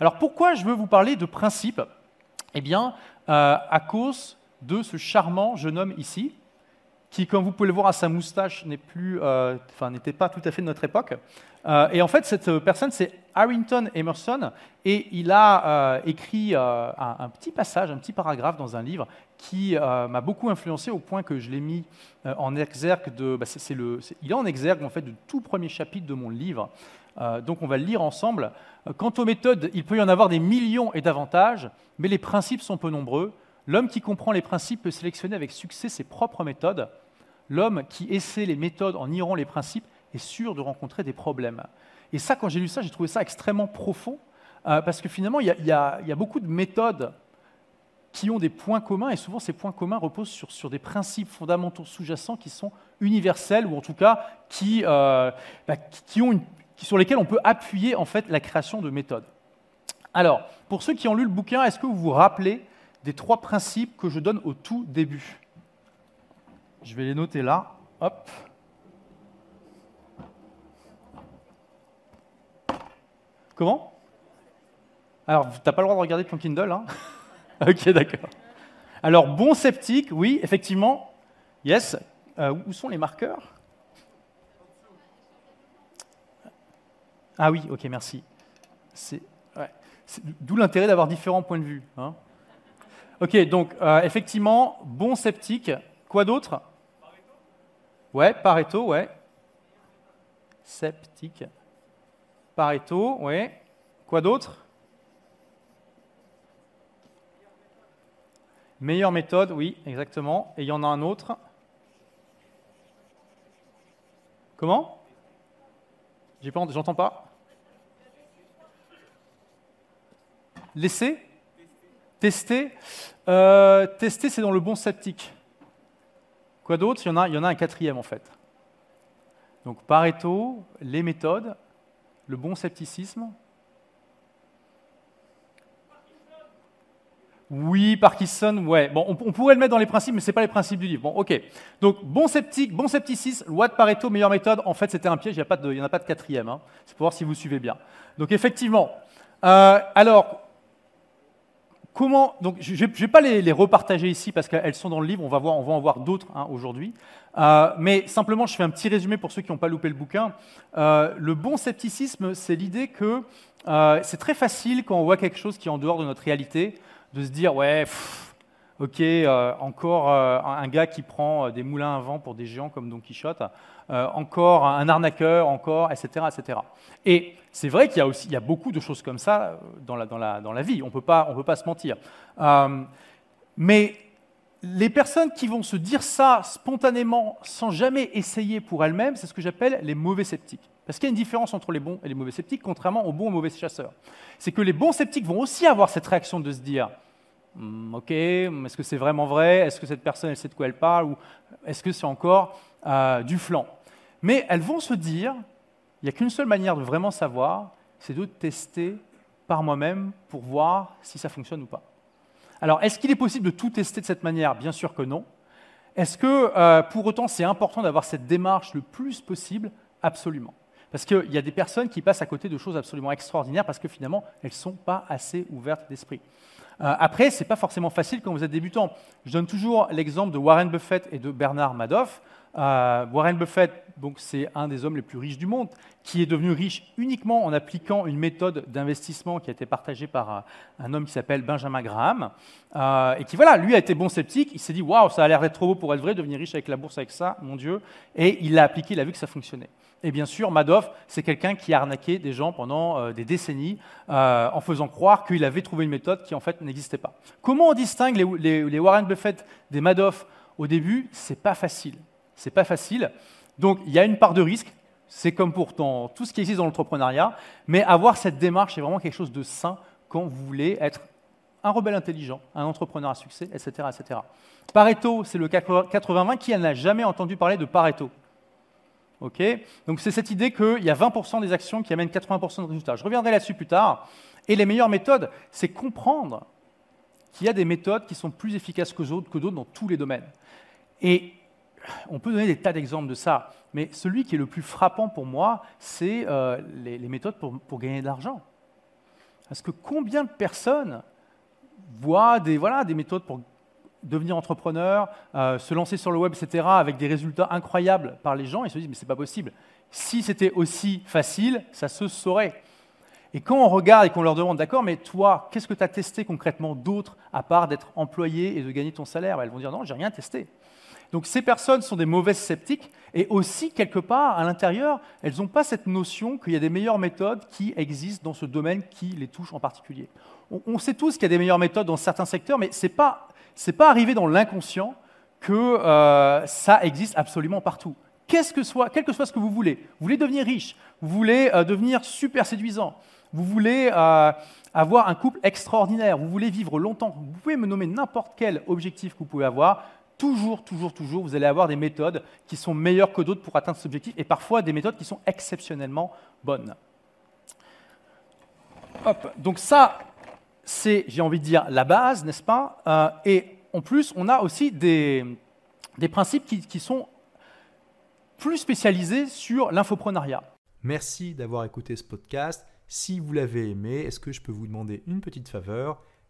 Alors pourquoi je veux vous parler de principes Eh bien, euh, à cause de ce charmant jeune homme ici, qui, comme vous pouvez le voir à sa moustache, euh, n'était pas tout à fait de notre époque. Euh, et en fait, cette personne, c'est Harrington Emerson, et il a écrit un, petit passage, un petit paragraphe dans un livre qui m'a beaucoup influencé au point que je l'ai mis en exergue de. Bah, il est en exergue en fait du tout premier chapitre de mon livre. donc, on va le lire ensemble. Quant aux méthodes, il peut y en avoir des millions et davantage, mais les principes sont peu nombreux. L'homme qui comprend les principes peut sélectionner avec succès ses propres méthodes. L'homme qui essaie les méthodes en niant les principes est sûr de rencontrer des problèmes. Et ça, quand j'ai lu ça, j'ai trouvé ça extrêmement profond, euh, parce que finalement, il y, a beaucoup de méthodes qui ont des points communs, et souvent ces points communs reposent sur, des principes fondamentaux sous-jacents qui sont universels, ou en tout cas qui, euh, bah, sur lesquels on peut appuyer en fait la création de méthodes. Alors, pour ceux qui ont lu le bouquin, est-ce que vous vous rappelez des trois principes que je donne au tout début? Je vais les noter là. Hop. Comment Alors, tu n'as pas le droit de regarder ton Kindle, hein Ok, d'accord. Alors, bon sceptique, oui, effectivement. Yes. Euh, où sont les marqueurs Ah oui, ok, merci. C'est D'où l'intérêt d'avoir différents points de vue. Hein Ok, donc euh, effectivement, bon sceptique. Quoi d'autre Ouais, Pareto, ouais. Sceptique. Pareto, ouais. Quoi d'autre? Meilleure méthode, oui, exactement. Et il y en a un autre. Comment? J'entends pas. Laisser? Tester, euh, tester c'est dans le bon sceptique. Quoi d'autre? Il, il y en a un quatrième en fait. Donc Pareto, les méthodes, le bon scepticisme? Oui, Parkinson, ouais. Bon, on, pourrait le mettre dans les principes, mais ce n'est pas les principes du livre. Bon, ok. Donc, bon sceptique, bon scepticisme, loi de Pareto, meilleure méthode. En fait, c'était un piège, il n'y en a pas de quatrième. Hein. C'est pour voir si vous suivez bien. Donc, effectivement. Euh, alors, Comment, donc, je ne vais pas les, repartager ici parce qu'elles sont dans le livre, on va, voir, on va en voir d'autres hein, aujourd'hui. Euh, mais simplement, je fais un petit résumé pour ceux qui n'ont pas loupé le bouquin. Euh, le bon scepticisme, c'est l'idée que euh, c'est très facile quand on voit quelque chose qui est en dehors de notre réalité, de se dire ouais, ok, encore un gars qui prend des moulins à vent pour des géants comme Don Quichotte, encore un arnaqueur, encore, etc., etc. Et c'est vrai qu'il y a aussi il y a beaucoup de choses comme ça euh, dans la, dans la, dans la vie, on ne peut pas se mentir. Euh, mais les personnes qui vont se dire ça spontanément sans jamais essayer pour elles-mêmes, c'est ce que j'appelle les mauvais sceptiques. Parce qu'il y a une différence entre les bons et les mauvais sceptiques, contrairement aux bons et mauvais chasseurs. C'est que les bons sceptiques vont aussi avoir cette réaction de se dire hmm, Ok, est-ce que c'est vraiment vrai? Est-ce que cette personne, elle sait de quoi elle parle? Ou est-ce que c'est encore euh, du flanc? Mais elles vont se dire il n'y a qu'une seule manière de vraiment savoir, c'est de tester par moi-même pour voir si ça fonctionne ou pas. Alors, est-ce qu'il est possible de tout tester de cette manière? Bien sûr que non. Est-ce que euh, pour autant c'est important d'avoir cette démarche le plus possible? Absolument. Parce qu'il y a des personnes qui passent à côté de choses absolument extraordinaires parce que finalement, elles ne sont pas assez ouvertes d'esprit. Euh, après, ce n'est pas forcément facile quand vous êtes débutant. Je donne toujours l'exemple de Warren Buffett et de Bernard Madoff. Euh, Warren Buffett, donc c'est un des hommes les plus riches du monde, qui est devenu riche uniquement en appliquant une méthode d'investissement qui a été partagée par euh, un homme qui s'appelle Benjamin Graham, euh, et qui voilà, lui a été bon sceptique. Il s'est dit waouh, ça a l'air d'être trop beau pour être vrai, devenir riche avec la bourse avec ça, mon Dieu, et il l'a appliqué, il a vu que ça fonctionnait. Et bien sûr, Madoff, c'est quelqu'un qui a arnaqué des gens pendant des décennies en faisant croire qu'il avait trouvé une méthode qui en fait n'existait pas. Comment on distingue les, les Warren Buffett des Madoff au début? C'est pas facile n'est pas facile. Donc il y a une part de risque, c'est comme pour tout ce qui existe dans l'entrepreneuriat, mais avoir cette démarche est vraiment quelque chose de sain quand vous voulez être un rebelle intelligent, un entrepreneur à succès, etc. etc. Pareto, c'est le 80-20. Qui n'a jamais entendu parler de Pareto Ok? Donc c'est cette idée qu'il y a 20% des actions qui amènent 80% de résultats. Je reviendrai là-dessus plus tard. Et les meilleures méthodes, c'est comprendre qu'il y a des méthodes qui sont plus efficaces que d'autres dans tous les domaines. Et on peut donner des tas d'exemples de ça, mais celui qui est le plus frappant pour moi, c'est euh, les, méthodes pour, gagner de l'argent. Parce que combien de personnes voient des, voilà, des méthodes pour devenir entrepreneur, euh, se lancer sur le web, etc., avec des résultats incroyables par les gens, et se disent, mais c'est pas possible. Si c'était aussi facile, ça se saurait. Et quand on regarde et qu'on leur demande, d'accord, mais toi, qu'est-ce que tu as testé concrètement d'autre, à part d'être employé et de gagner ton salaire? Elles vont dire, non, j'ai rien testé. Donc ces personnes sont des mauvaises sceptiques, et aussi, quelque part, à l'intérieur, elles n'ont pas cette notion qu'il y a des meilleures méthodes qui existent dans ce domaine qui les touche en particulier. On, sait tous qu'il y a des meilleures méthodes dans certains secteurs, mais ce n'est pas, pas arrivé dans l'inconscient que euh, ça existe absolument partout. Qu'est-ce que soit, quel que soit ce que vous voulez, vous voulez devenir riche, vous voulez euh, devenir super séduisant, vous voulez euh, avoir un couple extraordinaire, vous voulez vivre longtemps, vous pouvez me nommer n'importe quel objectif que vous pouvez avoir, toujours, toujours, toujours, vous allez avoir des méthodes qui sont meilleures que d'autres pour atteindre cet objectif, et parfois des méthodes qui sont exceptionnellement bonnes. Donc ça, c'est, j'ai envie de dire, la base, n'est-ce pas? Euh, Et en plus, on a aussi des, principes qui, qui sont plus spécialisés sur l'infoprenariat. Merci d'avoir écouté ce podcast. Si vous l'avez aimé, est-ce que je peux vous demander une petite faveur?